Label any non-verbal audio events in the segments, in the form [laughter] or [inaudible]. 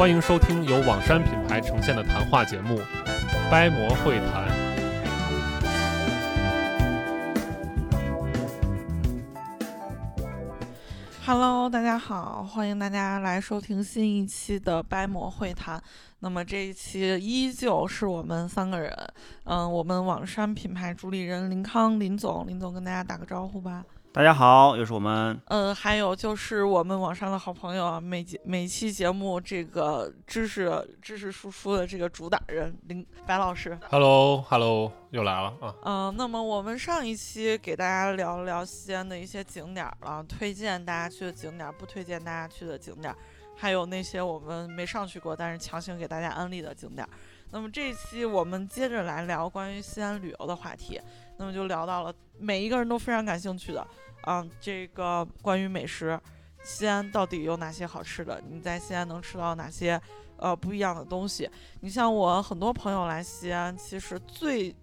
欢迎收听由网山品牌呈现的谈话节目《掰馍会谈》。Hello，大家好，欢迎大家来收听新一期的掰馍会谈。那么这一期依旧是我们三个人，嗯，我们网山品牌主理人林康林总，林总跟大家打个招呼吧。大家好，又是我们。嗯，还有就是我们网上的好朋友啊，每节每期节目这个知识知识输出的这个主打人林白老师。Hello，Hello，又来了啊！嗯、那么我们上一期给大家聊了聊西安的一些景点儿了，推荐大家去的景点儿，不推荐大家去的景点儿，还有那些我们没上去过但是强行给大家安利的景点儿。那么这一期我们接着来聊关于西安旅游的话题，那么就聊到了每一个人都非常感兴趣的，嗯，这个关于美食，西安到底有哪些好吃的？你在西安能吃到哪些呃不一样的东西？你像我很多朋友来西安，其实最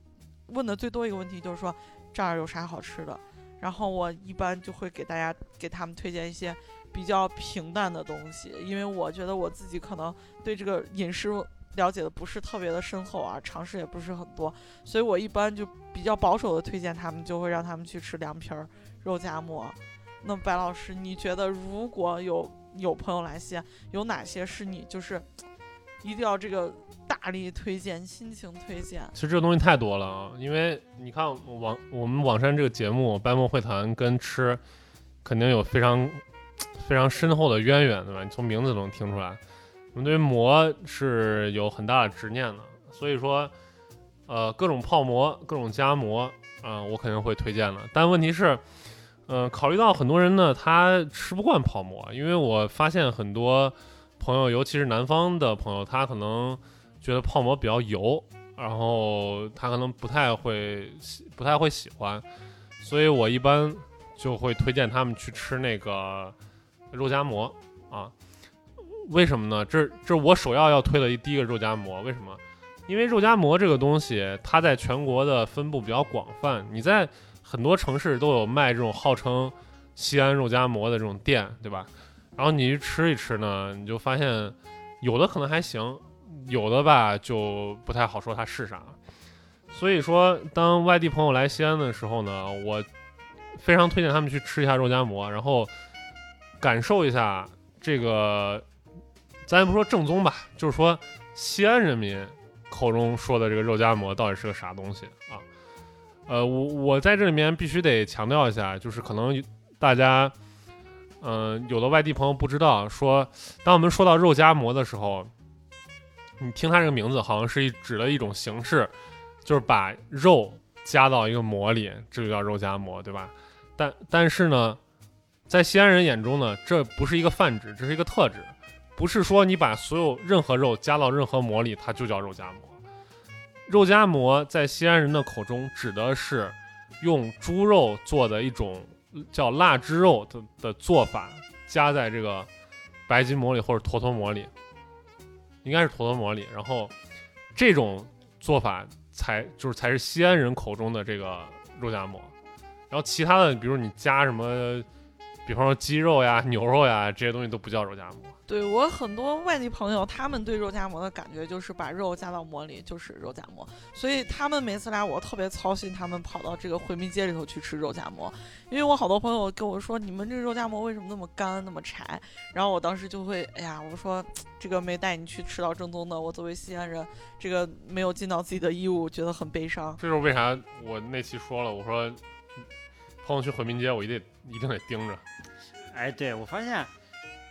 问的最多一个问题就是说这儿有啥好吃的，然后我一般就会给大家给他们推荐一些比较平淡的东西，因为我觉得我自己可能对这个饮食了解的不是特别的深厚啊，尝试也不是很多，所以我一般就比较保守的推荐他们，就会让他们去吃凉皮儿、肉夹馍。那白老师，你觉得如果有有朋友来西安，有哪些是你就是一定要这个大力推荐、亲情推荐？其实这东西太多了啊，因为你看网我们网山这个节目《掰馍会谈》跟吃肯定有非常非常深厚的渊源，对吧？你从名字都能听出来，我们对于馍是有很大的执念的，所以说，呃，各种泡馍、各种夹馍，啊、我肯定会推荐的。但问题是，呃，考虑到很多人呢，他吃不惯泡馍，因为我发现很多朋友，尤其是南方的朋友，他可能觉得泡馍比较油，然后他可能不太会不太会喜欢，所以我一般就会推荐他们去吃那个肉夹馍啊。为什么呢？这这是我首要要推的第一个肉夹馍。为什么？因为肉夹馍这个东西，它在全国的分布比较广泛，你在很多城市都有卖这种号称西安肉夹馍的这种店，对吧？然后你去吃一吃呢，你就发现有的可能还行，有的吧就不太好说它是啥。所以说，当外地朋友来西安的时候呢，我非常推荐他们去吃一下肉夹馍，然后感受一下这个，咱也不说正宗吧，就是说西安人民口中说的这个肉夹馍到底是个啥东西啊？呃，我我在这里面必须得强调一下，就是可能大家，嗯、有的外地朋友不知道，说当我们说到肉夹馍的时候，你听它这个名字好像是一指的一种形式，就是把肉加到一个馍里，这就叫肉夹馍，对吧？但但是呢，在西安人眼中呢，这不是一个泛指，这是一个特指，不是说你把所有任何肉加到任何馍里，它就叫肉夹馍。肉夹馍在西安人的口中指的是用猪肉做的一种叫腊汁肉的的做法，加在这个白吉馍里或者坨坨馍里，应该是坨坨馍里，然后这种做法才就是才是西安人口中的这个肉夹馍，然后其他的，比如你加什么，比方说鸡肉呀、牛肉呀这些东西都不叫肉夹馍。对我很多外地朋友，他们对肉夹馍的感觉就是把肉夹到馍里就是肉夹馍，所以他们每次来我特别操心，他们跑到这个回民街里头去吃肉夹馍，因为我好多朋友跟我说，你们这肉夹馍为什么那么干那么柴？然后我当时就会，哎呀，我说这个没带你去吃到正宗的，我作为西安人，这个没有尽到自己的义务，觉得很悲伤。这就是为啥我那期说了，我说朋友去回民街，我一定一定得盯着。哎，对我发现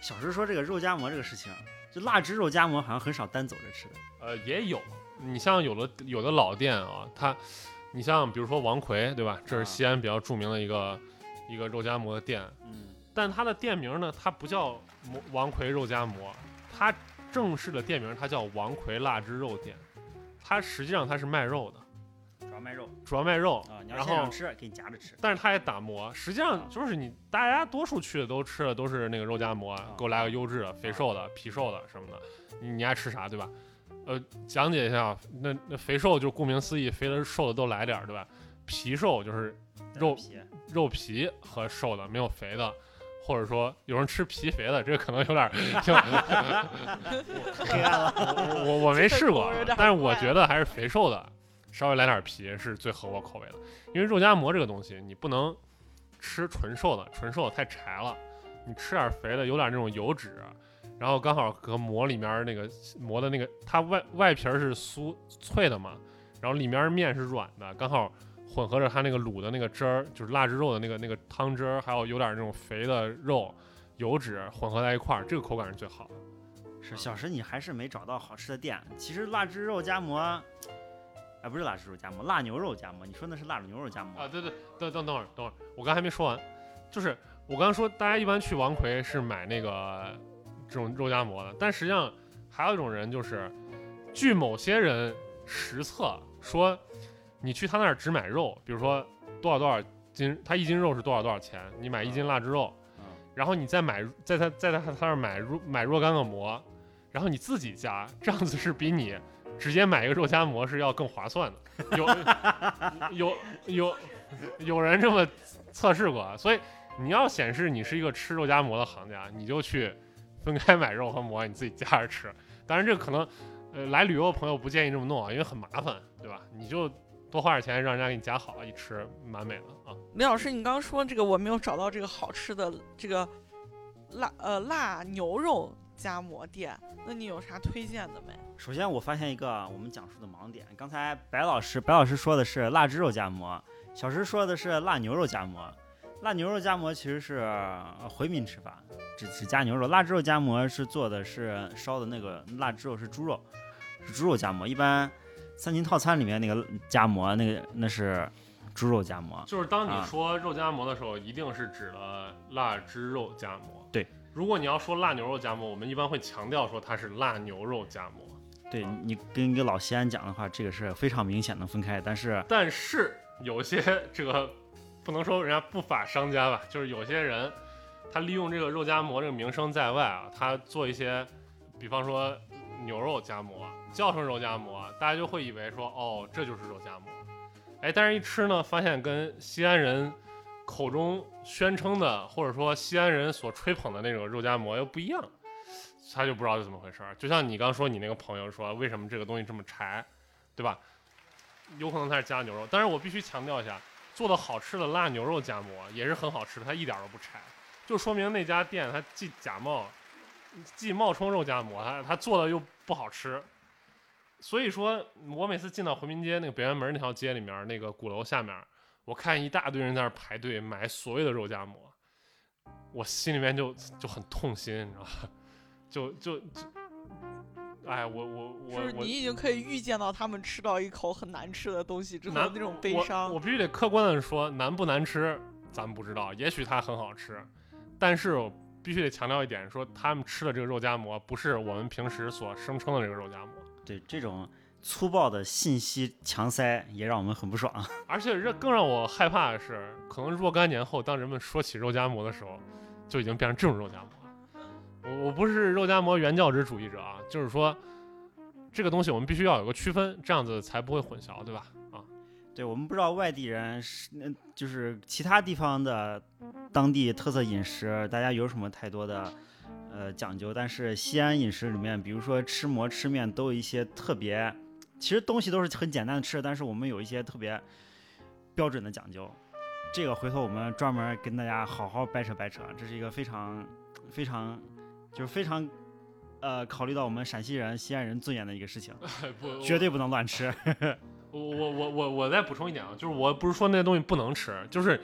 小时说这个肉夹馍这个事情，就腊汁肉夹馍好像很少单走着吃的。呃，也有，你像有的有的老店啊，它，你像比如说王奎，对吧？这是啊西安比较著名的一个一个肉夹馍的店，嗯，但它的店名呢，它不叫馍王奎肉夹馍，它正式的店名它叫王魁腊汁肉店，它实际上它是卖肉的，主要卖肉主要卖肉，啊，你要然后现场吃，给你夹着吃。但是它也打磨，实际上就是你大家多数去的都吃的都是那个肉夹馍，给我来个优质的、肥瘦的、皮瘦的什么的，你你爱吃啥对吧？呃，讲解一下，那那肥瘦就顾名思义，肥的瘦的都来点儿对吧？皮瘦就是肉皮肉皮和瘦的，没有肥的。或者说有人吃皮肥的，这个可能有点黑暗了。我我我没试过但是我觉得还是肥瘦的，稍微来点皮是最合我口味的。因为肉夹馍这个东西，你不能吃纯瘦的，纯瘦的太柴了，你吃点肥的，有点那种油脂，然后刚好和馍里面那个馍的那个，它外外皮是酥脆的嘛，然后里面面是软的，刚好混合着它那个卤的那个汁儿，就是腊汁肉的那个那个汤汁儿，还有有点那种肥的肉油脂混合在一块儿，这个口感是最好的。是小石，你还是没找到好吃的店。其实腊汁肉夹馍，啊，不是辣汁肉夹馍，辣牛肉夹馍。你说那是腊牛肉夹馍啊，对对，等等等会儿，等会儿，我刚还没说完，就是我刚刚说，大家一般去王奎是买那个这种肉夹馍的，但实际上还有一种人，就是据某些人实测说，你去他那儿只买肉，比如说多少多少斤，他一斤肉是多少多少钱，你买一斤腊汁肉，嗯。然后你再买在他在他他那儿买若买若干个馍，然后你自己加，这样子是比你直接买一个肉夹馍是要更划算的。有有有有人这么测试过，啊所以你要显示你是一个吃肉夹馍的行家，你就去分开买肉和馍，你自己夹着吃。当然，这可能呃来旅游的朋友不建议这么弄啊，因为很麻烦，对吧？你就多花点钱让人家给你夹好，一吃蛮美的啊。李老师，你刚刚说这个我没有找到这个好吃的这个辣呃辣牛肉夹馍店，那你有啥推荐的没？首先，我发现一个我们讲述的盲点。刚才白老师白老师说的是腊汁肉夹馍，小石说的是腊牛肉夹馍。腊牛肉夹馍其实是呃回民吃法，只只加牛肉。腊汁肉夹馍是做的是烧的那个腊汁肉是猪肉，是猪肉夹馍。一般三秦套餐里面那个夹馍，那个那是猪肉夹馍。就是当你啊说肉夹馍的时候，一定是指了腊汁肉夹馍。对，如果你要说辣牛肉夹馍，我们一般会强调说它是辣牛肉夹馍。对你跟一个老西安讲的话，这个是非常明显能分开。但是但是有些这个不能说人家不法商家吧，就是有些人他利用这个肉夹馍这个名声在外啊，他做一些，比方说牛肉夹馍，叫成肉夹馍，大家就会以为说哦这就是肉夹馍，哎，但是一吃呢，发现跟西安人口中宣称的，或者说西安人所吹捧的那种肉夹馍又不一样。他就不知道是怎么回事儿，就像你刚说你那个朋友说，为什么这个东西这么柴，对吧？有可能他是加牛肉，但是我必须强调一下，做的好吃的辣牛肉夹馍也是很好吃的，它一点都不柴，就说明那家店它既假冒，既冒充肉夹馍，它它做的又不好吃。所以说我每次进到回民街那个北安门那条街里面那个鼓楼下面，我看一大堆人在那儿排队买所谓的肉夹馍，我心里面就就很痛心，你知道吧？就就就，哎，我我我我就是你已经可以预见到他们吃到一口很难吃的东西之后那种悲我伤。我必须得客观的说，难不难吃咱们不知道，也许它很好吃，但是我必须得强调一点，说他们吃的这个肉夹馍不是我们平时所声称的这个肉夹馍，对这种粗暴的信息强塞，也让我们很不爽。[laughs] 而且这更让我害怕的是，可能若干年后，当人们说起肉夹馍的时候，就已经变成这种肉夹馍了。我我不是肉夹馍原教旨主义者啊，就是说这个东西我们必须要有个区分，这样子才不会混淆，对吧？啊，对我们不知道外地人是，嗯就是其他地方的当地特色饮食，大家有什么太多的呃讲究？但是西安饮食里面，比如说吃馍、吃面，都有一些特别，其实东西都是很简单的吃，但是我们有一些特别标准的讲究。这个回头我们专门跟大家好好掰扯掰扯，这是一个非常非常就是非常呃考虑到我们陕西人、西安人尊严的一个事情，[laughs] 不，[laughs] 绝对不能乱吃。[laughs] 我我我我我再补充一点啊，就是我不是说那些东西不能吃，就是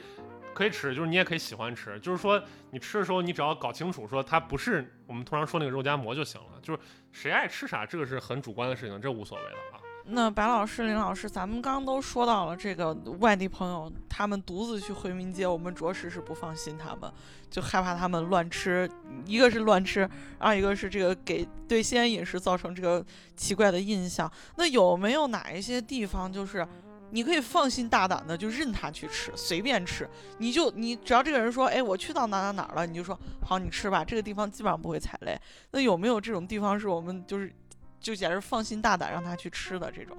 可以吃，就是你也可以喜欢吃，就是说你吃的时候你只要搞清楚说它不是我们通常说那个肉夹馍就行了，就是谁爱吃啥，这个是很主观的事情，这无所谓的啊。那白老师、林老师，咱们刚刚都说到了这个外地朋友，他们独自去回民街，我们着实是不放心他们，就害怕他们乱吃。一个是乱吃，二一个是这个给对西安饮食造成这个奇怪的印象。那有没有哪一些地方，就是你可以放心大胆的就任他去吃，随便吃？你就你只要这个人说，哎，我去到哪哪哪了，你就说好，你吃吧。这个地方基本上不会踩雷。那有没有这种地方是我们就是？就简直放心大胆让他去吃的这种，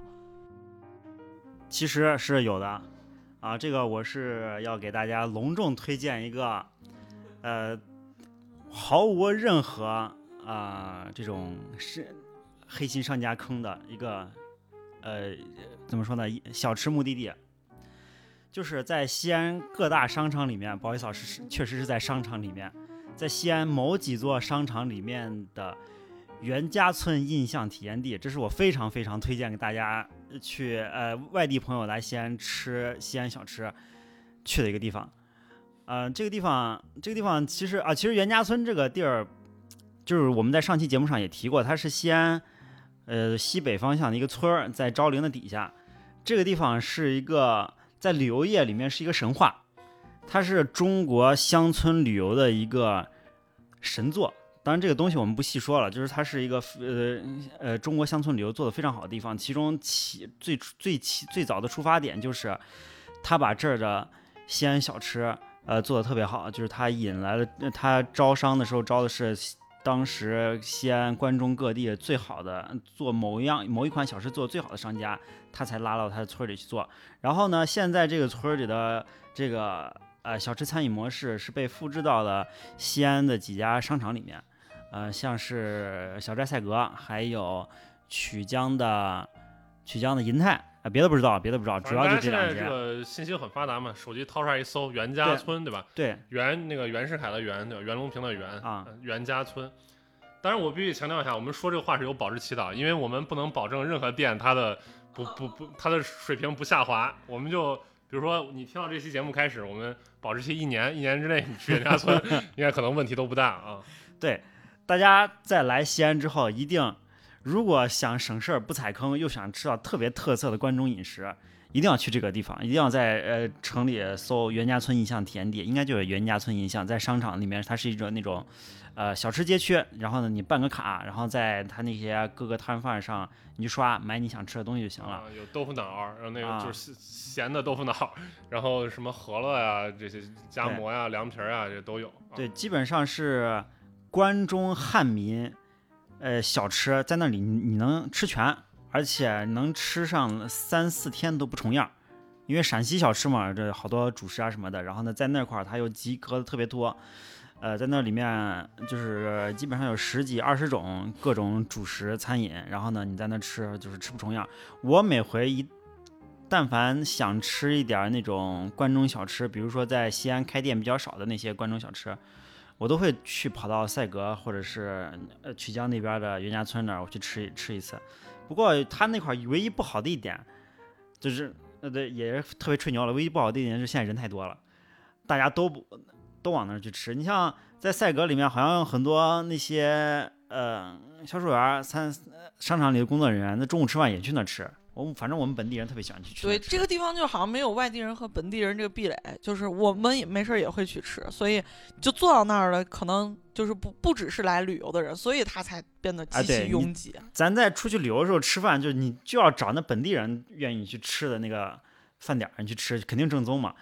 其实是有的，啊，这个我是要给大家隆重推荐一个，呃，毫无任何啊这种是黑心商家坑的一个，呃，怎么说呢？小吃目的地，就是在西安各大商场里面，不好意思，是确实是在商场里面，在西安某几座商场里面的。袁家村印象体验地，这是我非常非常推荐给大家去，呃，外地朋友来西安吃西安小吃去的一个地方。呃，这个地方，这个地方其实啊，其实袁家村这个地儿，就是我们在上期节目上也提过，它是西安，呃，西北方向的一个村儿，在昭陵的底下。这个地方是一个在旅游业里面是一个神话，它是中国乡村旅游的一个神作。当然，这个东西我们不细说了，就是它是一个呃呃中国乡村旅游做的非常好的地方。其中起最最起最早的出发点就是，他把这儿的西安小吃呃做的特别好，就是他引来了他招商的时候招的是当时西安关中各地最好的做某一样某一款小吃做的最好的商家，他才拉到他的村里去做。然后呢，现在这个村里的这个呃小吃餐饮模式是被复制到了西安的几家商场里面。呃，像是小寨赛格，还有曲江的曲江的银泰啊，别的不知道，别的不知道，主要就这两家。这个信息很发达嘛，手机掏出来一搜，袁家村，对吧？对，袁那个袁世凯的袁，对吧？袁隆平的袁啊，袁家村。当然，我必须强调一下，我们说这个话是有保质期的，因为我们不能保证任何店它的不不不，它的水平不下滑。我们就比如说，你听到这期节目开始，我们保质期一年，一年之内你去袁家村，[laughs] 应该可能问题都不大啊。对。大家在来西安之后，一定如果想省事儿不踩坑，又想吃到特别特色的关中饮食，一定要去这个地方。一定要在呃城里搜袁家村印象体验店，应该就是袁家村印象，在商场里面，它是一种那种呃小吃街区。然后呢，你办个卡，然后在它那些各个摊贩上，你去刷买你想吃的东西就行了。有豆腐脑，然后那个就是咸的豆腐脑，然后什么饸饹呀，这些夹馍呀、凉皮儿啊，这都有。对，基本上是。关中汉民，呃，小吃在那里你能吃全，而且能吃上三四天都不重样，因为陕西小吃嘛，这好多主食啊什么的。然后呢，在那块儿它又集合的特别多，呃，在那里面就是基本上有十几二十种各种主食餐饮。然后呢，你在那吃就是吃不重样。我每回一但凡想吃一点那种关中小吃，比如说在西安开店比较少的那些关中小吃。我都会去跑到赛格或者是呃曲江那边的袁家村那儿，我去吃吃一次。不过他那块唯一不好的一点，就是呃对，也是特别吹牛了。唯一不好的一点是现在人太多了，大家都不都往那儿去吃。你像在赛格里面，好像很多那些呃销售员、餐商场里的工作人员，那中午吃饭也去那儿吃。我们反正我们本地人特别喜欢去吃。对，这个地方就好像没有外地人和本地人这个壁垒，就是我们也没事也会去吃，所以就坐到那儿了，可能就是不不只是来旅游的人，所以他才变得极其拥挤。咱在出去旅游的时候吃饭，就你就要找那本地人愿意去吃的那个饭点儿，你去吃肯定正宗嘛。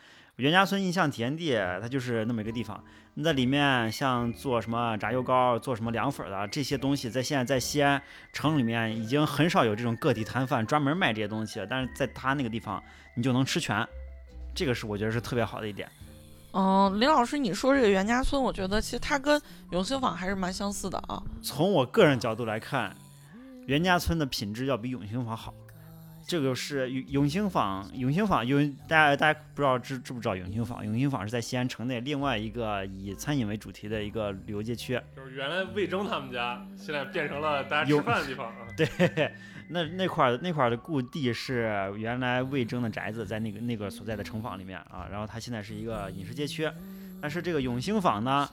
袁家村印象体验地，它就是那么一个地方。你在里面像做什么炸油糕、做什么凉粉的这些东西，在现在在西安城里面已经很少有这种个体摊贩专门卖这些东西了。但是在他那个地方，你就能吃全，这个是我觉得是特别好的一点。嗯，林老师，你说这个袁家村，我觉得其实它跟永兴坊还是蛮相似的啊。从我个人角度来看，袁家村的品质要比永兴坊好。这个是永永兴坊，永兴坊，永大家大家不知道知知不知道永兴坊？永兴坊是在西安城内另外一个以餐饮为主题的一个旅游街区。就是原来魏征他们家，现在变成了大家吃饭的地方啊。对，那那块儿那块儿的故地是原来魏征的宅子，在那个那个所在的城坊里面啊。然后它现在是一个饮食街区，但是这个永兴坊呢，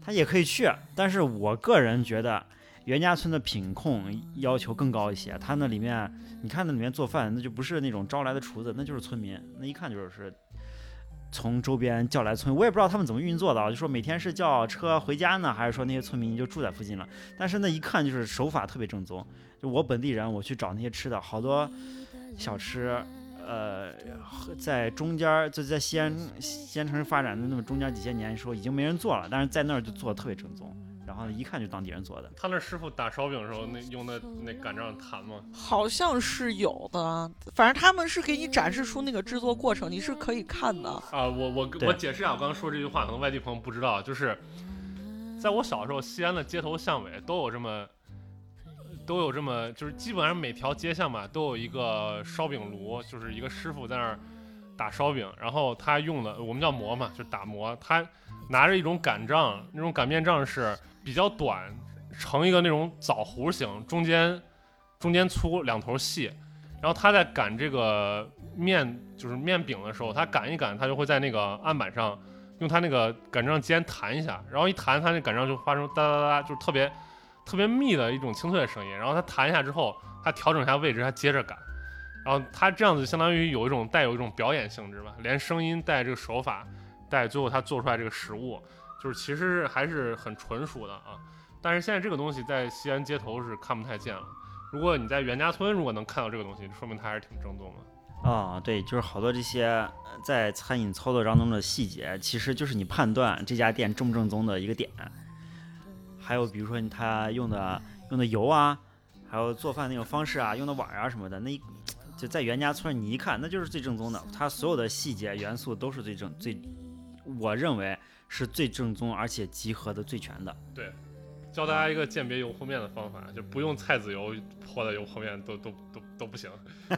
它也可以去，但是我个人觉得袁家村的品控要求更高一些，他那里面你看那里面做饭，那就不是那种招来的厨子，那就是村民，那一看就是从周边叫来村，我也不知道他们怎么运作的啊，就说每天是叫车回家呢，还是说那些村民就住在附近了，但是那一看就是手法特别正宗，就我本地人我去找那些吃的，好多小吃。呃，在中间儿就在西安西安城市发展的那么中间几千年，说已经没人做了，但是在那儿就做的特别正宗，然后一看就当地人做的。他那师傅打烧饼的时候，那用的那擀杖弹吗？好像是有的，反正他们是给你展示出那个制作过程，你是可以看的。啊，我我我解释一下，我刚刚说这句话，可能外地朋友不知道，就是在我小时候，西安的街头巷尾都有这么。都有这么，就是基本上每条街巷吧，都有一个烧饼炉，就是一个师傅在那儿打烧饼，然后他用的我们叫馍嘛，就打磨。他拿着一种擀杖，那种擀面杖是比较短，成一个那种枣核形，中间中间粗，两头细。然后他在擀这个面，就是面饼的时候，他擀一擀，他就会在那个案板上用他那个擀杖尖弹一下，然后一弹，他那擀杖就发生哒哒哒，就是特别。特别密的一种清脆的声音，然后它弹一下之后，它调整一下位置，它接着擀，然后它这样子相当于有一种带有一种表演性质吧，连声音带这个手法，带最后它做出来这个食物，就是其实还是很纯熟的啊。但是现在这个东西在西安街头是看不太见了。如果你在袁家村如果能看到这个东西，说明它还是挺正宗的。啊，对，就是好多这些在餐饮操作当中的细节，其实就是你判断这家店正不正宗的一个点。还有比如说他用的用的油啊，还有做饭那种方式啊，用的碗啊什么的，那就在袁家村你一看那就是最正宗的，它所有的细节元素都是最正最，我认为是最正宗而且集合的最全的。对，教大家一个鉴别油泼面的方法，就不用菜籽油泼的油泼面都都都都不行。[laughs]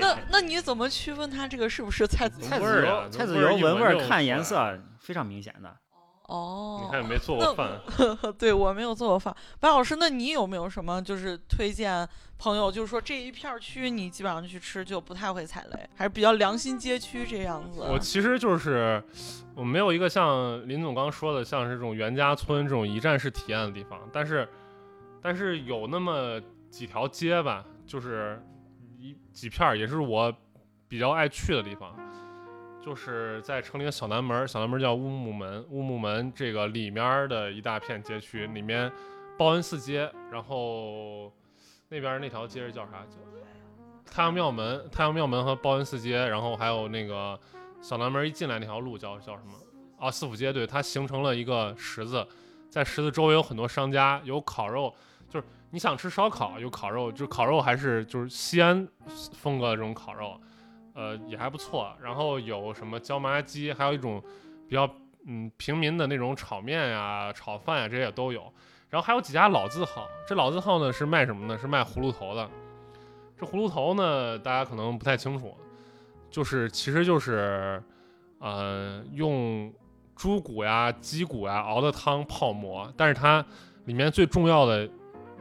那那你怎么区分它这个是不是菜籽菜籽油？菜籽油闻味儿看颜色非常明显的。哦，你看没做过饭？[laughs] 对我没有做过饭。白老师，那你有没有什么就是推荐朋友？就是说这一片区你基本上去吃就不太会踩雷，还是比较良心街区这样子？我其实就是我没有一个像林总刚说的，像是这种袁家村这种一站式体验的地方，但是但是有那么几条街吧，就是一几片也是我比较爱去的地方。就是在城里的小南门，小南门叫乌木门，乌木门这个里面的一大片街区，里面报恩寺街，然后那边那条街是叫啥？叫太阳庙门，太阳庙门和报恩寺街，然后还有那个小南门一进来那条路叫叫什么？啊，四府街，对，它形成了一个十字，在十字周围有很多商家，有烤肉，就是你想吃烧烤有烤肉，就烤肉还是就是西安风格的这种烤肉。呃，也还不错。然后有什么椒麻鸡，还有一种比较嗯平民的那种炒面呀、炒饭呀，这些也都有。然后还有几家老字号，这老字号呢是卖什么呢？是卖葫芦头的。这葫芦头呢，大家可能不太清楚，就是其实就是呃用猪骨呀、鸡骨呀熬的汤泡馍，但是它里面最重要的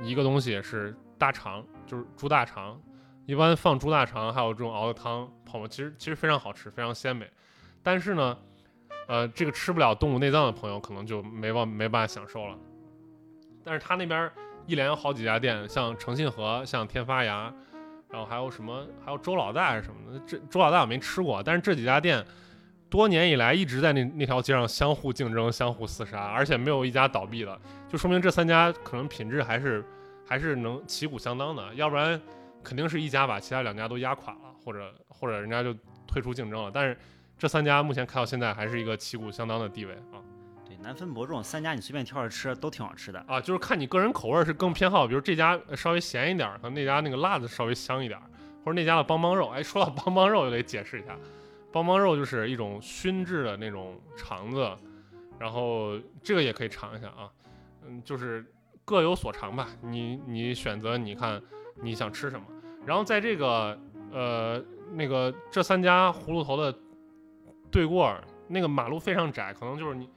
一个东西是大肠，就是猪大肠。一般放猪大肠，还有这种熬的汤泡馍，其实其实非常好吃，非常鲜美。但是呢，呃，这个吃不了动物内脏的朋友，可能就没办没办法享受了。但是他那边一连有好几家店，像诚信和，像天发芽，然后还有什么，还有周老大还是什么的。这周老大我没吃过，但是这几家店多年以来一直在那那条街上相互竞争、相互厮杀，而且没有一家倒闭的，就说明这三家可能品质还是还是能旗鼓相当的，要不然。肯定是一家把其他两家都压垮了，或者或者人家就退出竞争了。但是这三家目前开到现在还是一个旗鼓相当的地位啊。对，难分伯仲，三家你随便挑着吃都挺好吃的啊。就是看你个人口味是更偏好，比如这家稍微咸一点，和那家那个辣子稍微香一点，或者那家的邦邦肉。哎，说到邦邦肉，就得解释一下，邦邦肉就是一种熏制的那种肠子，然后这个也可以尝一下啊。嗯，就是各有所长吧，你你选择，你看你想吃什么。然后在这个呃那个这三家葫芦头的对过，那个马路非常窄，可能就是你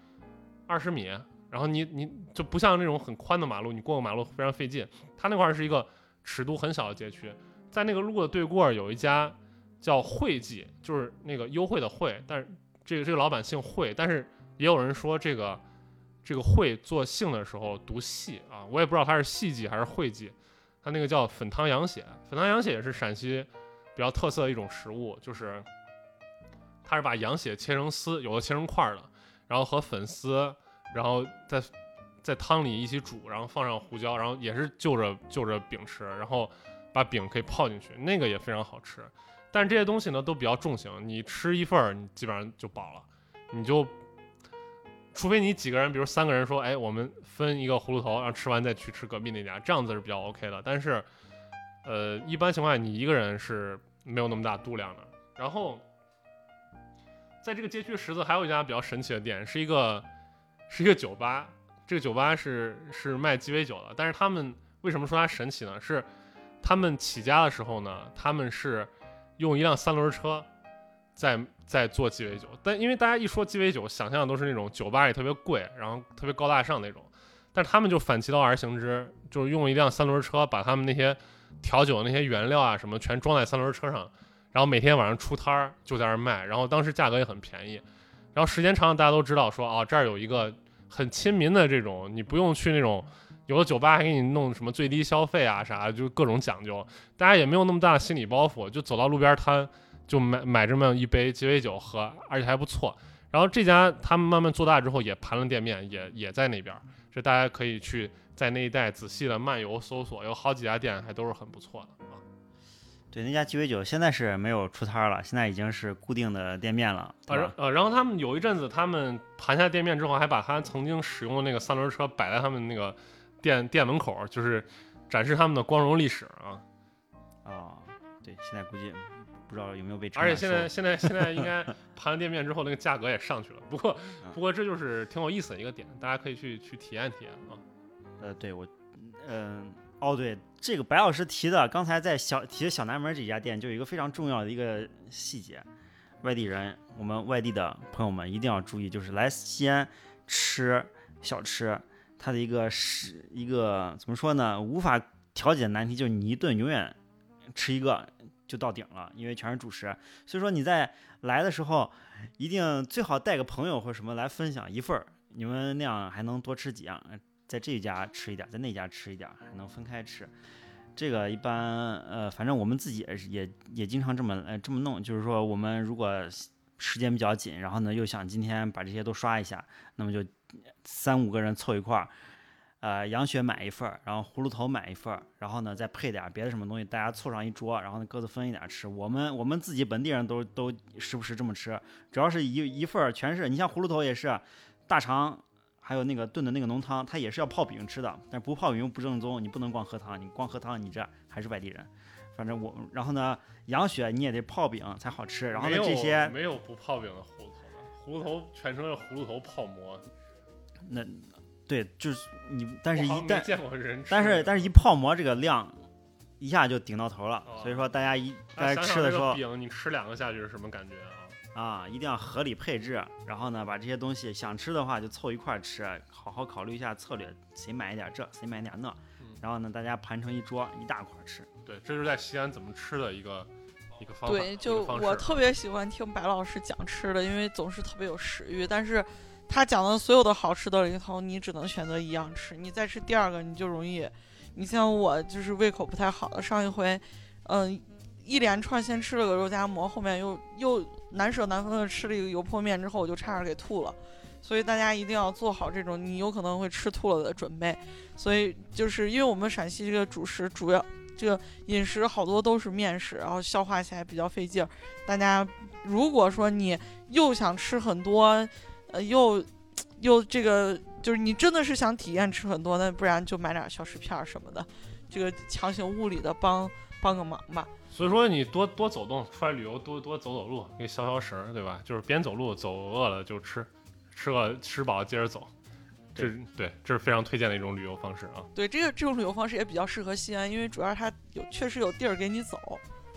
二十米，然后你你就不像那种很宽的马路，你过个马路非常费劲。它那块是一个尺度很小的街区，在那个路的对过有一家叫惠记，就是那个优惠的惠，但是这个这个老板姓惠，但是也有人说这个这个惠做姓的时候读细啊，我也不知道他是细记还是惠记，它那个叫粉汤羊血，粉汤羊血也是陕西比较特色的一种食物，就是它是把羊血切成丝，有的切成块儿的，然后和粉丝，然后在在汤里一起煮，然后放上胡椒，然后也是就着就着饼吃，然后把饼可以泡进去，那个也非常好吃。但这些东西呢都比较重型，你吃一份儿，你基本上就饱了，你就除非你几个人，比如三个人说，哎，我们分一个葫芦头，然后吃完再去吃隔壁那家，这样子是比较 OK 的。但是，呃，一般情况下你一个人是没有那么大度量的。然后，在这个街区十字还有一家比较神奇的店，是一个是一个酒吧，这个酒吧是是卖鸡尾酒的。但是他们为什么说它神奇呢？是他们起家的时候呢，他们是用一辆三轮车在在做鸡尾酒，但因为大家一说鸡尾酒，想象的都是那种酒吧里特别贵，然后特别高大上那种，但是他们就反其道而行之，就是用一辆三轮车把他们那些调酒的那些原料啊什么全装在三轮车上，然后每天晚上出摊儿就在那儿卖，然后当时价格也很便宜，然后时间长了大家都知道说哦这儿有一个很亲民的这种，你不用去那种。有的酒吧还给你弄什么最低消费啊啥，就各种讲究，大家也没有那么大的心理包袱，就走到路边摊就买买这么一杯鸡尾酒喝，而且还不错。然后这家他们慢慢做大之后也盘了店面，也也在那边，这大家可以去在那一带仔细的漫游搜索，有好几家店还都是很不错的啊。对，那家鸡尾酒现在是没有出摊儿了，现在已经是固定的店面了。啊，然呃，然后他们有一阵子，他们盘下店面之后，还把他曾经使用的那个三轮车摆在他们那个店店门口，就是展示他们的光荣历史啊。哦，对，现在估计不知道有没有被车而且现在现在现在应该 [laughs] 盘了店面之后，那个价格也上去了。不过嗯不过这就是挺有意思的一个点，大家可以去去体验体验啊。呃，对我，嗯、哦，对，这个白老师提的，刚才在小提的小南门这家店，就有一个非常重要的一个细节，外地人，我们外地的朋友们一定要注意，就是来西安吃小吃，它的一个是一个怎么说呢，无法调解的难题，就是你一顿永远吃一个就到顶了，因为全是主食，所以说你在来的时候一定最好带个朋友或者什么来分享一份儿，你们那样还能多吃几样。在这家吃一点，在那家吃一点，还能分开吃。这个一般呃，反正我们自己也是也也经常这么呃这么弄，就是说我们如果时间比较紧，然后呢又想今天把这些都刷一下，那么就三五个人凑一块儿，呃羊血买一份儿，然后葫芦头买一份儿，然后呢再配点别的什么东西，大家凑上一桌，然后呢各自分一点吃。我们我们自己本地人都都时不时这么吃，主要是一一份儿全是，你像葫芦头也是大肠。还有那个炖的那个浓汤，它也是要泡饼吃的，但是不泡饼又不正宗，你不能光喝汤，你光喝汤你这还是外地人。反正我，然后呢，羊血你也得泡饼才好吃，然后呢这些没有不泡饼的葫芦头的，葫芦头全称是葫芦头泡馍。那对就是你，但是一旦见过人但是但是一泡馍这个量一下就顶到头了，哦所以说大家一大家吃的时候饼你吃两个下去是什么感觉啊？啊，一定要合理配置，然后呢把这些东西想吃的话就凑一块儿吃，好好考虑一下策略，谁买一点这，谁买一点那嗯，然后呢大家盘成一桌一大块儿吃。对，这就是在西安怎么吃的一个一个方法。对，就我特别喜欢听白老师讲吃的，因为总是特别有食欲。但是他讲的所有的好吃的里头，你只能选择一样吃，你再吃第二个你就容易。你像我就是胃口不太好的，上一回，嗯、一连串先吃了个肉夹馍，后面又又难舍难分的吃了一个油泼面，之后我就差点给吐了。所以大家一定要做好这种你有可能会吃吐了的准备。所以就是因为我们陕西这个主食主要这个饮食好多都是面食，然后消化起来比较费劲儿。大家如果说你又想吃很多，呃，又又这个就是你真的是想体验吃很多，那不然就买点小食片儿什么的，这个强行物理的帮帮个忙吧。所以说你多多走动，出来旅游多多走走路，给消消食儿，对吧？就是边走路走饿了就吃，吃饿吃饱接着走。这对，这是非常推荐的一种旅游方式啊。对，这个这种旅游方式也比较适合西安，因为主要它有确实有地儿给你走。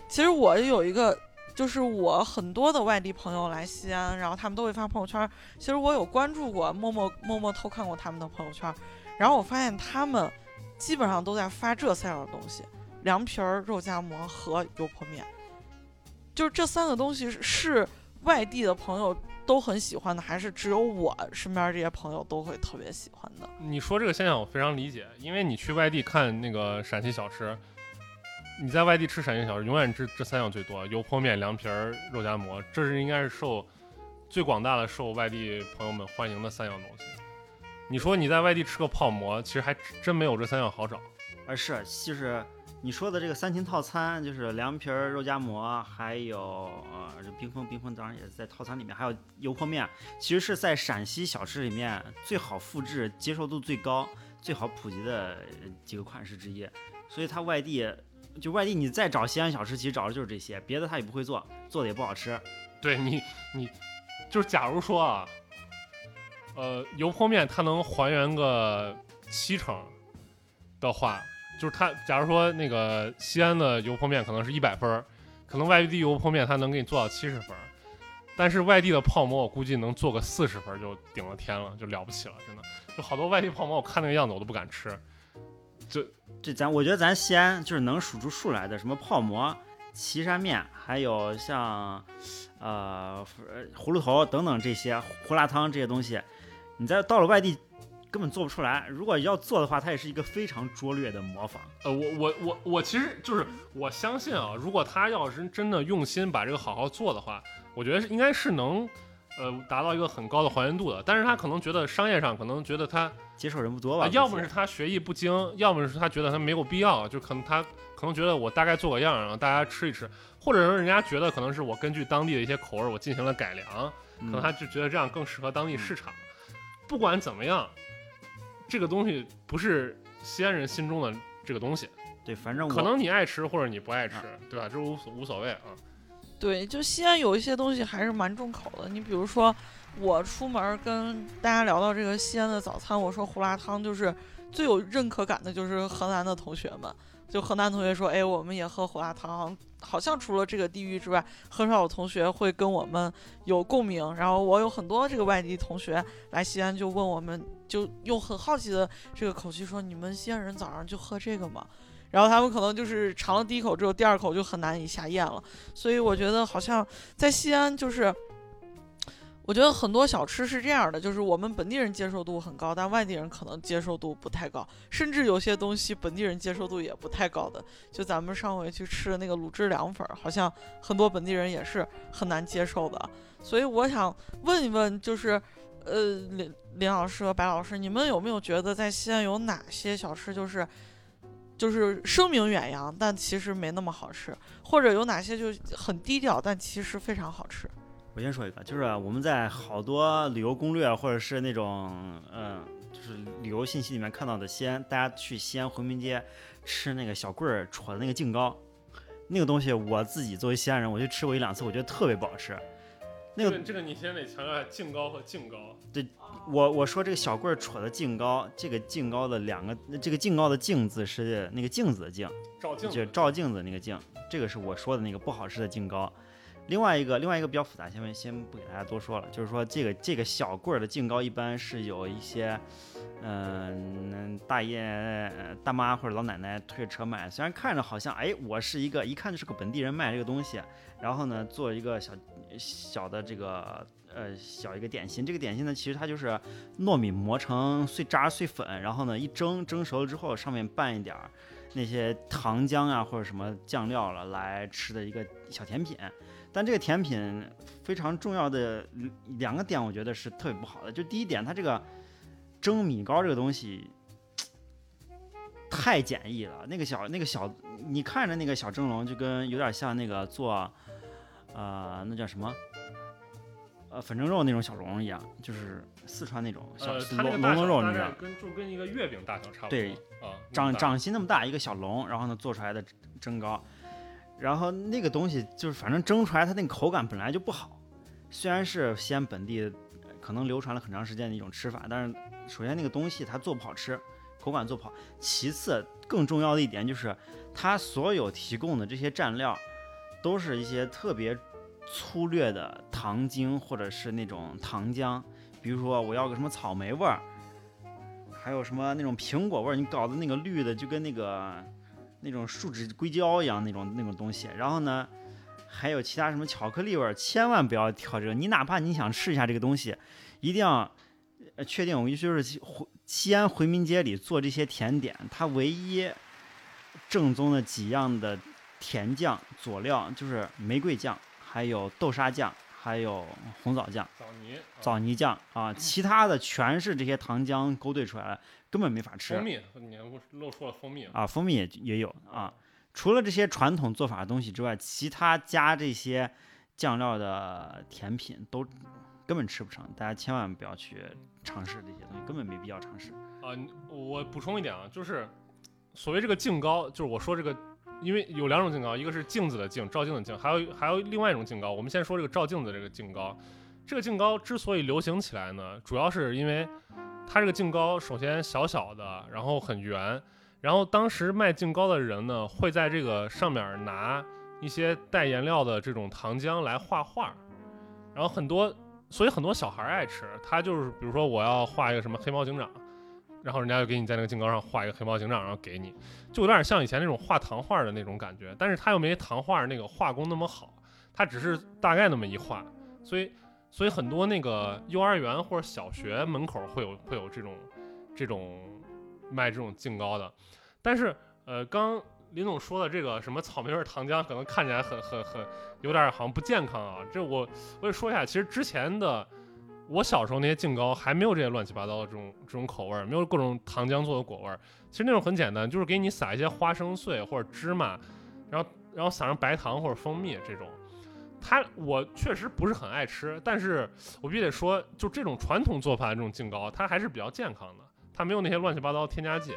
其实我有一个，就是我很多的外地朋友来西安，然后他们都会发朋友圈。其实我有关注过，默默默默偷看过他们的朋友圈，然后我发现他们基本上都在发这三样东西：凉皮儿、肉夹馍和油泼面。就是这三个东西是外地的朋友都很喜欢的，还是只有我身边这些朋友都会特别喜欢的？你说这个现象我非常理解，因为你去外地看那个陕西小吃，你在外地吃陕西小吃，永远这这三样最多：油泼面、凉皮儿、肉夹馍，这是应该是受最广大的受外地朋友们欢迎的三样东西。你说你在外地吃个泡馍，其实还真没有这三样好找。而是就是你说的这个三秦套餐，就是凉皮儿、肉夹馍，还有呃冰峰，冰峰当然也在套餐里面，还有油泼面，其实是在陕西小吃里面最好复制、接受度最高、最好普及的几个款式之一。所以它外地就外地，你再找西安小吃，其实找的就是这些，别的他也不会做，做的也不好吃。对你，你就是假如说啊，呃，油泼面它能还原个七成的话，就是它，假如说那个西安的油泼面可能是一百分，可能外地油泼面它能给你做到七十分，但是外地的泡馍我估计能做个四十分就顶了天了，就了不起了，真的。就好多外地泡馍，我看那个样子我都不敢吃。这这咱我觉得咱西安就是能数出数来的，什么泡馍、岐山面，还有像呃葫芦头等等这些胡辣汤这些东西，你在到了外地根本做不出来。如果要做的话，它也是一个非常拙劣的模仿。呃，我我我我其实就是我相信啊，如果他要是真的用心把这个好好做的话，我觉得是应该是能呃达到一个很高的还原度的。但是他可能觉得商业上可能觉得他。接受人不多吧？啊，要么是他学艺不精，要么是他觉得他没有必要，就可能他可能觉得我大概做个样，然后大家吃一吃，或者说人家觉得可能是我根据当地的一些口味我进行了改良，可能他就觉得这样更适合当地市场。不管怎么样，这个东西不是西安人心中的这个东西。对，反正可能你爱吃或者你不爱吃，对吧？这无所无所谓啊。对，就西安有一些东西还是蛮重口的，你比如说。我出门跟大家聊到这个西安的早餐，我说胡辣汤就是最有认可感的，就是河南的同学们。就河南同学说，哎，我们也喝胡辣汤，好像除了这个地域之外，很少有同学会跟我们有共鸣。然后我有很多这个外地同学来西安，就问我们，就用很好奇的这个口气说，你们西安人早上就喝这个吗？然后他们可能就是尝了第一口之后，第二口就很难以下咽了。所以我觉得好像在西安就是。我觉得很多小吃是这样的，就是我们本地人接受度很高，但外地人可能接受度不太高，甚至有些东西本地人接受度也不太高的。就咱们上回去吃的那个卤汁凉粉，好像很多本地人也是很难接受的。所以我想问一问，就是呃，林林老师和白老师，你们有没有觉得在西安有哪些小吃就是就是声名远扬，但其实没那么好吃，或者有哪些就很低调，但其实非常好吃？我先说一个，就是我们在好多旅游攻略或者是那种嗯，就是旅游信息里面看到的西安，大家去西安回民街吃那个小棍儿戳的那个净糕，那个东西我自己作为西安人，我去吃过一两次，我觉得特别不好吃。那个这个你先得强调下净糕和净糕。对，我我说这个小棍儿戳的净高，这个净高的两个，这个净高的净字是那个镜子的镜，照镜就照镜子那个镜，这个是我说的那个不好吃的净高。另外一个，另外一个比较复杂，先先不给大家多说了。就是说，这个这个小棍儿的净高一般是有一些，嗯，大爷、大妈或者老奶奶推着车卖。虽然看着好像，哎，我是一个一看就是个本地人卖这个东西，然后呢，做一个小小的这个呃小一个点心。这个点心呢，其实它就是糯米磨成碎渣碎粉，然后呢一蒸蒸熟了之后，上面拌一点儿那些糖浆啊或者什么酱料了来吃的一个小甜品。但这个甜品非常重要的两个点，我觉得是特别不好的。就第一点，它这个蒸米糕这个东西太简易了。那个小那个小，你看着那个小蒸笼，就跟有点像那个做，呃，那叫什么？呃，粉蒸肉那种小笼一样，就是四川那种小笼笼肉，你知道？跟就跟一个月饼大小差不多。对，啊，掌掌心那么大一个小笼，然后呢做出来的蒸糕。然后那个东西就是，反正蒸出来它那个口感本来就不好。虽然是西安本地可能流传了很长时间的一种吃法，但是首先那个东西它做不好吃，口感做不好。其次更重要的一点就是，它所有提供的这些蘸料，都是一些特别粗略的糖精或者是那种糖浆。比如说我要个什么草莓味儿，还有什么那种苹果味儿，你搞的那个绿的就跟那个。那种树脂硅胶一样那种那种东西，然后呢，还有其他什么巧克力味儿，千万不要挑这个。你哪怕你想试一下这个东西，一定要确定。我就是回西安回民街里做这些甜点，它唯一正宗的几样的甜酱佐料就是玫瑰酱，还有豆沙酱，还有红枣酱。枣泥，枣泥酱啊，其他的全是这些糖浆勾兑出来的，根本没法吃蜂蜜，你还露出了蜂蜜啊。蜂蜜也也有啊。除了这些传统做法的东西之外，其他加这些酱料的甜品都根本吃不成。大家千万不要去尝试这些东西，根本没必要尝试。啊，我补充一点啊，就是所谓这个净高，就是我说这个，因为有两种净糕，一个是镜子的镜，照镜的镜，还有还有另外一种净糕。我们先说这个照镜子这个净糕。这个净糕之所以流行起来呢，主要是因为它这个净糕首先小小的，然后很圆。然后当时卖净糕的人呢，会在这个上面拿一些带颜料的这种糖浆来画画，然后很多，所以很多小孩爱吃。他就是比如说我要画一个什么黑猫警长，然后人家就给你在那个净高上画一个黑猫警长，然后给你，就有点像以前那种画糖画的那种感觉。但是他又没糖画那个画工那么好，他只是大概那么一画，所以所以很多那个幼儿园或者小学门口会有会有这种这种卖这种净糕的。但是，呃，刚林总说的这个什么草莓味糖浆，可能看起来很很很有点好像不健康啊。这我我也说一下，其实之前的我小时候那些净糕还没有这些乱七八糟的这种这种口味，没有各种糖浆做的果味儿。其实那种很简单，就是给你撒一些花生碎或者芝麻，然后然后撒上白糖或者蜂蜜这种。它我确实不是很爱吃，但是我必须得说，就这种传统做法的这种净糕，它还是比较健康的，它没有那些乱七八糟添加剂。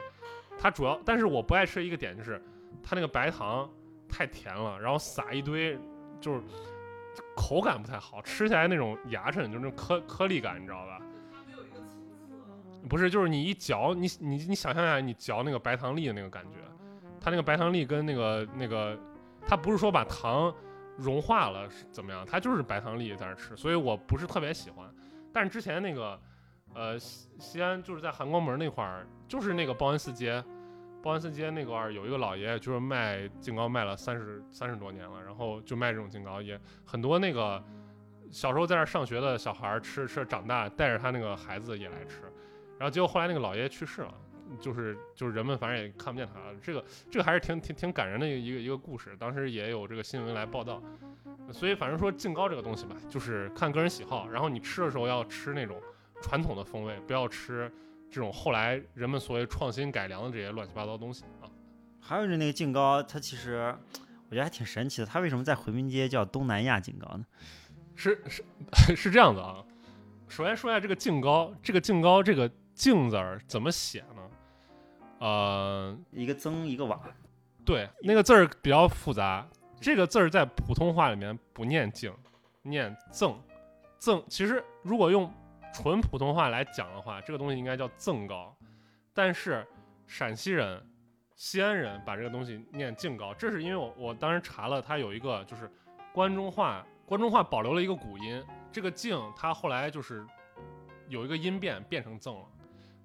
它主要，但是我不爱吃一个点就是，它那个白糖太甜了，然后撒一堆，就是口感不太好，吃起来那种牙碜，就是那种颗颗粒感，你知道吧？不是，就是你一嚼，你你你想象一下，你嚼那个白糖粒的那个感觉，它那个白糖粒跟那个那个，它不是说把糖融化了是怎么样，它就是白糖粒在那吃，所以我不是特别喜欢。但是之前那个。呃，西西安就是在含光门那块儿，就是那个报恩寺街，报恩寺街那块儿有一个老爷爷，就是卖净糕卖了三十三十多年了，然后就卖这种净糕，也很多那个小时候在那上学的小孩儿吃吃长大，带着他那个孩子也来吃，然后结果后来那个老爷爷去世了，就是就是人们反正也看不见他了，这个这个还是挺挺挺感人的一个一个故事，当时也有这个新闻来报道，所以反正说净糕这个东西吧，就是看个人喜好，然后你吃的时候要吃那种。传统的风味，不要吃这种后来人们所谓创新改良的这些乱七八糟东西啊。还有就是那个净高，它其实我觉得还挺神奇的。它为什么在回民街叫东南亚净高呢？是是 [laughs] 是这样子啊。首先说一下这个净高，这个净高这个“净”字儿怎么写呢？呃，一个增一个瓦。对，那个字儿比较复杂。这个字儿在普通话里面不念“净”，念“赠”。赠其实如果用纯普通话来讲的话，这个东西应该叫赠糕，但是陕西人、西安人把这个东西念敬糕，这是因为我我当时查了，它有一个就是关中话，关中话保留了一个古音，这个敬它后来就是有一个音变变成赠了，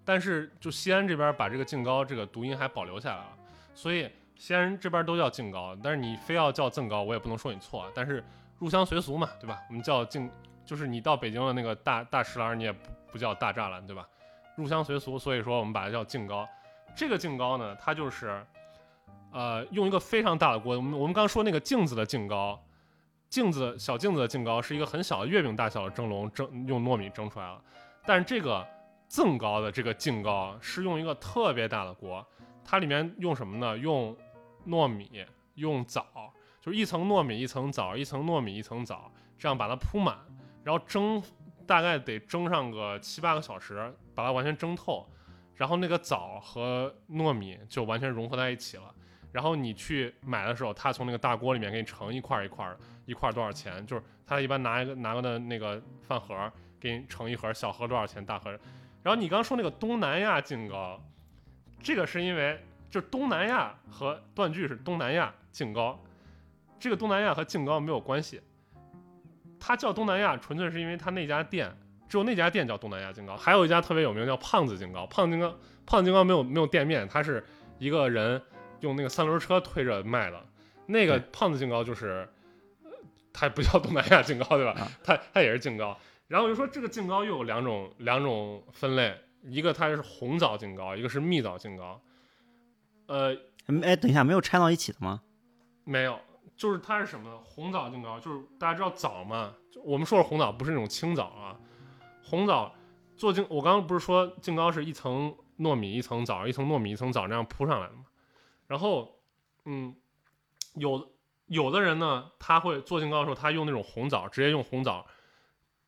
但是就西安这边把这个敬糕这个读音还保留下来了，所以西安人这边都叫敬糕，但是你非要叫赠糕，我也不能说你错啊，但是入乡随俗嘛，对吧？我们叫敬。就是你到北京的那个大大石栏，你也不不叫大栅栏，对吧？入乡随俗，所以说我们把它叫净糕。这个净糕呢，它就是，呃，用一个非常大的锅。我们我们刚说那个镜子的净糕，镜子小镜子的净糕是一个很小的月饼大小的蒸笼蒸用糯米蒸出来了。但是这个赠糕的这个净糕是用一个特别大的锅，它里面用什么呢？用糯米，用枣，就是一层糯米一层枣，一层糯米一层枣，这样把它铺满。然后蒸，大概得蒸上个七八个小时，把它完全蒸透，然后那个枣和糯米就完全融合在一起了。然后你去买的时候，他从那个大锅里面给你盛一块一块，一块多少钱？就是他一般拿一个拿个的那个饭盒给你盛一盒，小盒多少钱？大盒。然后你刚说那个东南亚净糕，这个是因为就东南亚和断句是东南亚净糕，这个东南亚和净糕没有关系。它叫东南亚，纯粹是因为它那家店只有那家店叫东南亚金糕，还有一家特别有名叫胖子金糕。胖子金糕，胖子金糕没有没有店面，它是一个人用那个三轮车推着卖的。那个胖子金糕就是它不叫东南亚劲糕对吧？啊它它也是劲糕。然后我就说这个劲糕又有两种两种分类，一个它是红枣劲糕，一个是蜜枣劲糕。呃，嗯哎，等一下，没有掺到一起的吗？没有，就是它是什么呢？红枣净糕就是大家知道枣嘛，就我们说的红枣不是那种青枣啊，红枣做净，我刚刚不是说净糕是一层糯米一层枣，一层糯米一层枣这样铺上来的嘛？然后，嗯，有有的人呢，他会做净糕的时候，他用那种红枣，直接用红枣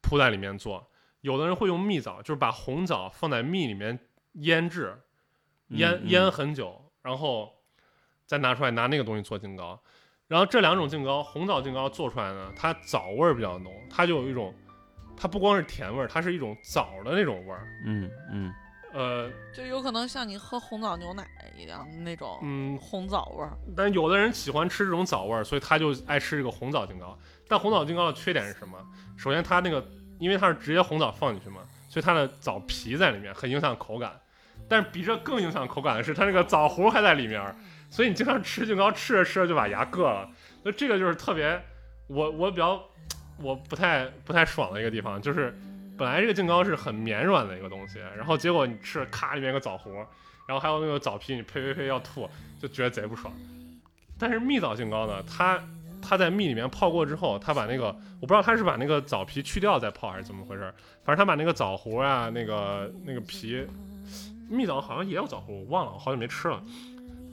铺在里面做；有的人会用蜜枣，就是把红枣放在蜜里面腌制，腌嗯腌很久，然后再拿出来拿那个东西做净糕。然后这两种劲糕，红枣劲糕做出来呢，它枣味儿比较浓，它就有一种，它不光是甜味儿，它是一种枣的那种味儿。嗯嗯呃，就有可能像你喝红枣牛奶一样那种嗯，红枣味儿。但有的人喜欢吃这种枣味儿，所以他就爱吃这个红枣劲糕。但红枣劲糕的缺点是什么？首先它那个，因为它是直接红枣放进去嘛，所以它的枣皮在里面，很影响口感。但是比这更影响口感的是，它那个枣核还在里面儿，所以你经常吃劲糕，吃着吃着就把牙硌了。那这个就是特别，我我比较我不太不太爽的一个地方，就是本来这个劲糕是很绵软的一个东西，然后结果你吃了咔里面有个枣核，然后还有那个枣皮，你呸呸呸要吐，就觉得贼不爽。但是蜜枣劲糕呢，它它在蜜里面泡过之后，它把那个我不知道它是把那个枣皮去掉再泡还是怎么回事，反正它把那个枣核啊，那个那个皮，蜜枣好像也有枣核，我忘了，我好久没吃了。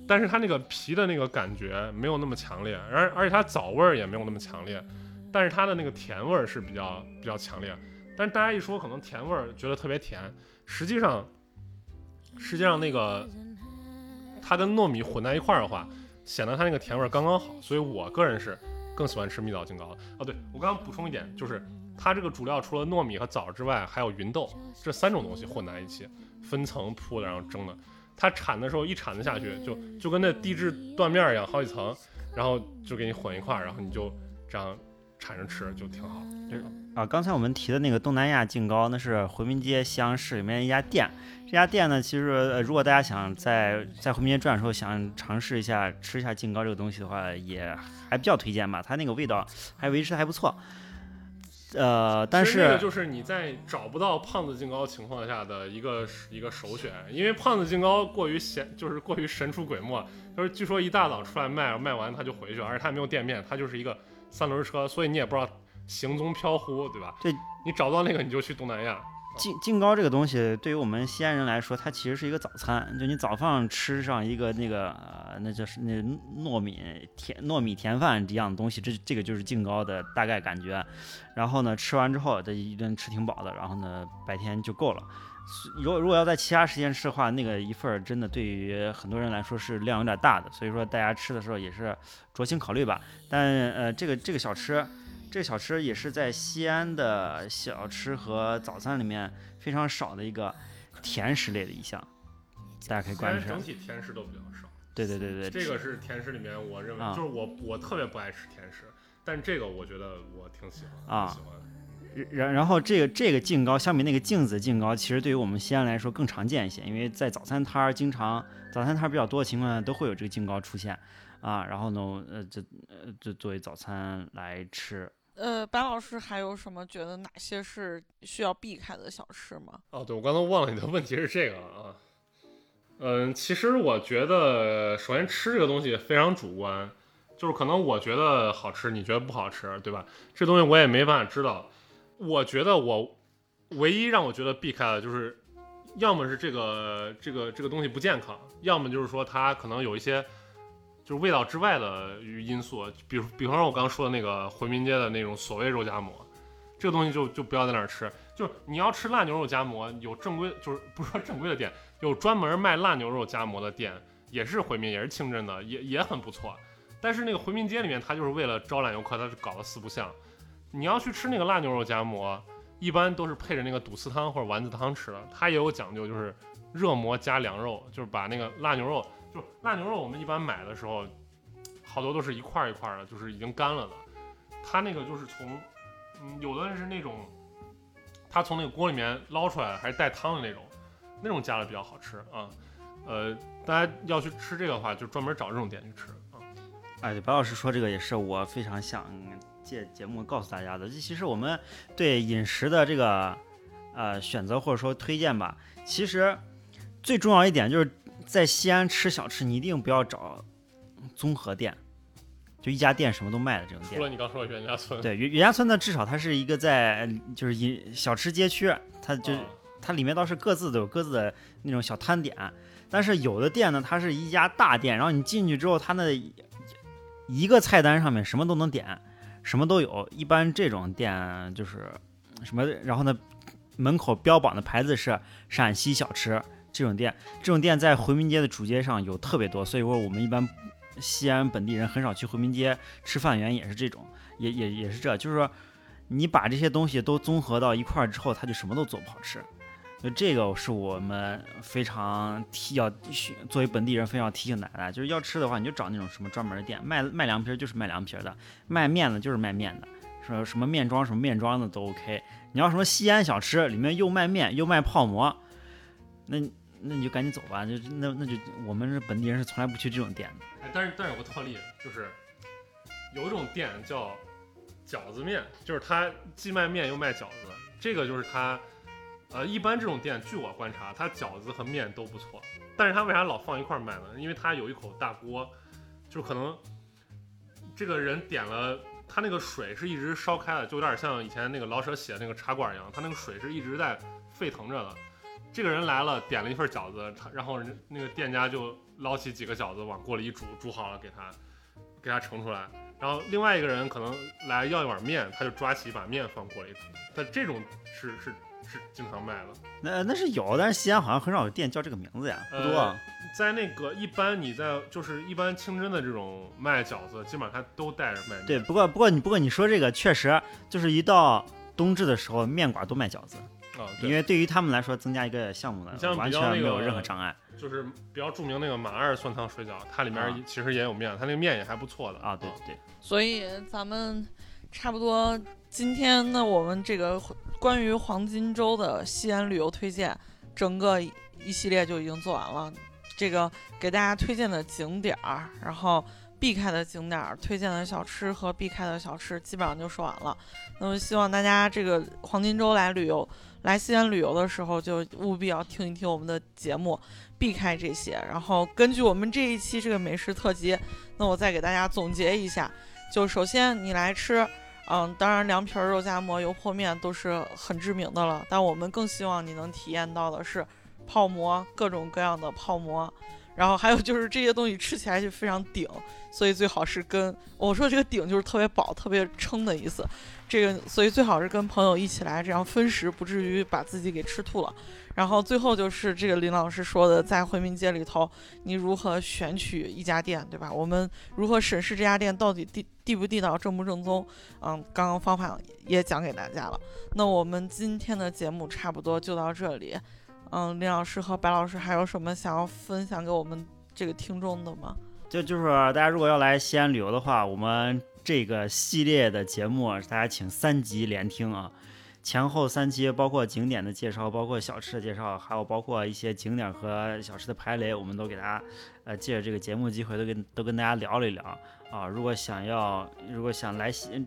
但是它那个皮的那个感觉没有那么强烈，而而且它枣味儿也没有那么强烈，但是它的那个甜味儿是比较比较强烈。但是大家一说可能甜味儿觉得特别甜，实际上实际上那个它跟糯米混在一块儿的话，显得它那个甜味儿刚刚好。所以我个人是更喜欢吃蜜枣金糕的。哦，对我刚刚补充一点，就是它这个主料除了糯米和枣之外，还有芸豆这三种东西混在一起，分层铺的，然后蒸的。它铲的时候一铲子下去，就就跟那地质断面儿一样，好几层，然后就给你混一块儿，然后你就这样铲着吃，就挺好。啊，刚才我们提的那个东南亚劲糕，那是回民街西洋市里面一家店。这家店呢，其实、呃、如果大家想在在回民街转的时候想尝试一下吃一下劲糕这个东西的话，也还比较推荐吧。它那个味道还维持的还不错。呃，但是这个是就是你在找不到胖子净高情况下的一个一个首选，因为胖子净高过于显，就是过于神出鬼没，就是据说一大早出来卖，卖完他就回去，而且他也没有店面，他就是一个三轮车，所以你也不知道行踪飘忽，对吧？对，你找到那个你就去东南亚。劲劲糕这个东西，对于我们西安人来说，它其实是一个早餐。就你早饭吃上一个那个呃，那就是那糯米甜糯米甜饭一样的东西，这这个就是劲糕的大概感觉。然后呢，吃完之后这一顿吃挺饱的，然后呢白天就够了。如果如果要在其他时间吃的话，那个一份儿真的对于很多人来说是量有点大的，所以说大家吃的时候也是酌情考虑吧。但呃，这个这个小吃。这个小吃也是在西安的小吃和早餐里面非常少的一个甜食类的一项，大家可以关注一下整。体甜食都比较少，对对对对，这个是甜食里面我认为、啊就是我我特别不爱吃甜食，但这个我觉得我挺喜欢，啊挺喜欢。然然后这个这个劲糕相比那个镜子劲糕，其实对于我们西安来说更常见一些，因为在早餐摊儿经常早餐摊儿比较多的情况下都会有这个劲糕出现啊。然后呢，呃，这呃这作为早餐来吃。呃，白老师还有什么觉得哪些是需要避开的小吃吗？哦，对，我刚才忘了你的问题是这个啊。嗯，其实我觉得，首先吃这个东西非常主观，就是可能我觉得好吃，你觉得不好吃，对吧？这东西我也没办法知道。我觉得我唯一让我觉得避开的就是，要么是这个这个这个东西不健康，要么就是说它可能有一些就是味道之外的因素，比如比方说我刚刚说的那个回民街的那种所谓肉夹馍，这个东西就就不要在那儿吃。就是你要吃辣牛肉夹馍，有正规，就是不是说正规的店，有专门卖辣牛肉夹馍的店，也是回民，也是清真的，也也很不错。但是那个回民街里面，它就是为了招揽游客，它是搞了四不像。你要去吃那个辣牛肉夹馍，一般都是配着那个肚丝汤或者丸子汤吃的，它也有讲究，就是热馍加凉肉，就是把那个辣牛肉，就腊牛肉，我们一般买的时候，好多都是一块一块的，就是已经干了的。它那个就是从，嗯，有的人是那种，它从那个锅里面捞出来的还是带汤的那种，那种加的比较好吃啊。呃，大家要去吃这个的话，就专门找这种店去吃啊。哎，白老师说这个也是我非常想借节目告诉大家的。这其实我们对饮食的这个呃选择或者说推荐吧，其实最重要一点就是在西安吃小吃，你一定不要找综合店，就一家店什么都卖的这种店。除了你刚说的袁家村，对，袁袁家村呢，至少它是一个在就是饮小吃街区，它就、啊它里面倒是各自都有各自的那种小摊点，但是有的店呢，它是一家大店，然后你进去之后，它那一个菜单上面什么都能点，什么都有。一般这种店就是什么，然后呢，门口标榜的牌子是陕西小吃这种店，这种店在回民街的主街上有特别多，所以说我们一般西安本地人很少去回民街吃饭，原因也是这种，也也也是这，就是说你把这些东西都综合到一块儿之后，它就什么都做不好吃。就这个是我们非常提要作为本地人非常提醒大家，就是要吃的话，你就找那种什么专门的店，卖卖凉皮儿就是卖凉皮儿的，卖面的就是卖面的，说什么面庄什么面庄的都 OK。你要什么西安小吃，里面又卖面又卖泡馍，那那你就赶紧走吧，就那那就我们是本地人是从来不去这种店的。哎，但是但是有个特例，就是有一种店叫饺子面，就是它既卖面又卖饺子，这个就是它。呃，一般这种店，据我观察，它饺子和面都不错，但是它为啥老放一块卖呢？因为它有一口大锅，就可能这个人点了，他那个水是一直烧开的，就有点像以前那个老舍写的那个茶馆一样，他那个水是一直在沸腾着的。这个人来了，点了一份饺子，他然后人那个店家就捞起几个饺子往锅里一煮，煮好了给他给他盛出来。然后另外一个人可能来要一碗面，他就抓起一把面放锅里煮。但这种是是是经常卖的。那那是有，但是西安好像很少有店叫这个名字呀，不多。呃在那个一般你在就是一般清真的这种卖饺子，基本上他都带着卖面。对，不过不过你不过你说这个确实就是一到冬至的时候，面馆都卖饺子，因为对于他们来说增加一个项目呢你像，完比较那全没有任何障碍就是比较著名那个马二酸汤水饺，它里面啊其实也有面，它那个面也还不错的啊。对对，所以咱们差不多今天呢，我们这个关于黄金周的西安旅游推荐，整个一系列就已经做完了。这个给大家推荐的景点儿，然后避开的景点儿、推荐的小吃和避开的小吃，基本上就说完了。那么希望大家这个黄金周来旅游，来西安旅游的时候，就务必要听一听我们的节目，避开这些。然后根据我们这一期这个美食特辑，那我再给大家总结一下。就首先你来吃，嗯，当然凉皮、肉夹馍、油泼面都是很知名的了，但我们更希望你能体验到的是泡馍，各种各样的泡馍。然后还有就是这些东西吃起来就非常顶，所以最好是跟我说这个顶就是特别饱、特别撑的意思。这个所以最好是跟朋友一起来，这样分食不至于把自己给吃吐了。然后最后就是这个林老师说的，在回民街里头，你如何选取一家店，对吧？我们如何审视这家店到底地地不地道、正不正宗？嗯，刚刚方法也讲给大家了。那我们今天的节目差不多就到这里。嗯，林老师和白老师还有什么想要分享给我们这个听众的吗？就就是大家如果要来西安旅游的话，我们这个系列的节目大家请三集连听啊。前后三期，包括景点的介绍，包括小吃的介绍，还有包括一些景点和小吃的排雷，我们都给大家，呃，借着这个节目机会都跟都跟大家聊了一聊啊。如果想要，如果想来西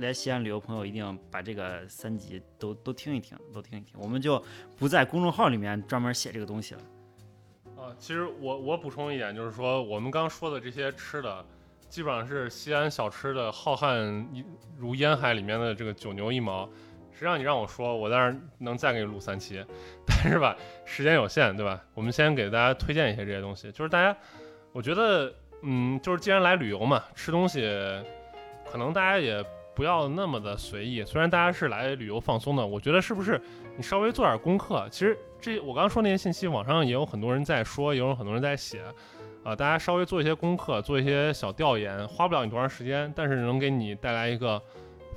来西安旅游，朋友一定把这个三集都都听一听，都听一听。我们就不在公众号里面专门写这个东西了。啊，其实我我补充一点，就是说我们刚说的这些吃的，基本上是西安小吃的浩瀚如烟海里面的这个九牛一毛。实际上你让我说，我当然能再给你录三期，但是吧，时间有限，对吧？我们先给大家推荐一些这些东西，就是大家，我觉得，嗯，就是既然来旅游嘛，吃东西，可能大家也不要那么的随意。虽然大家是来旅游放松的，我觉得是不是你稍微做点功课？其实这我刚刚说那些信息，网上也有很多人在说，也有很多人在写，啊、大家稍微做一些功课，做一些小调研，花不了你多长时间，但是能给你带来一个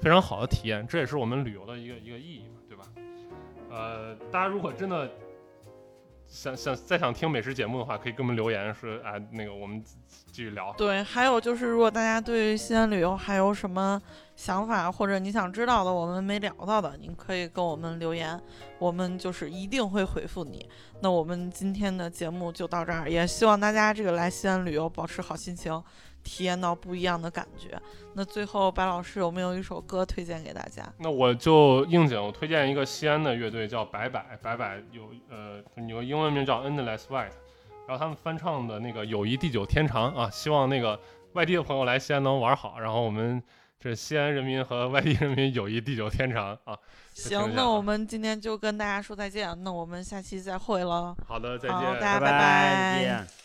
非常好的体验，这也是我们旅游的一个一个意义嘛，对吧？呃，大家如果真的想想再想听美食节目的话，可以给我们留言说，啊，那个我们继续聊。对，还有就是，如果大家对于西安旅游还有什么想法，或者你想知道的，我们没聊到的，您可以跟我们留言，我们就是一定会回复你。那我们今天的节目就到这儿，也希望大家这个来西安旅游保持好心情，体验到不一样的感觉。那最后，白老师有没有一首歌推荐给大家？那我就应景，我推荐一个西安的乐队叫白柏，白柏有呃有个英文名叫 Endless White，然后他们翻唱的那个《友谊地久天长》啊，希望那个外地的朋友来西安能玩好，然后我们这西安人民和外地人民友谊地久天长啊。行，那我们今天就跟大家说再见，那我们下期再会喽。好的，再见，大家拜拜。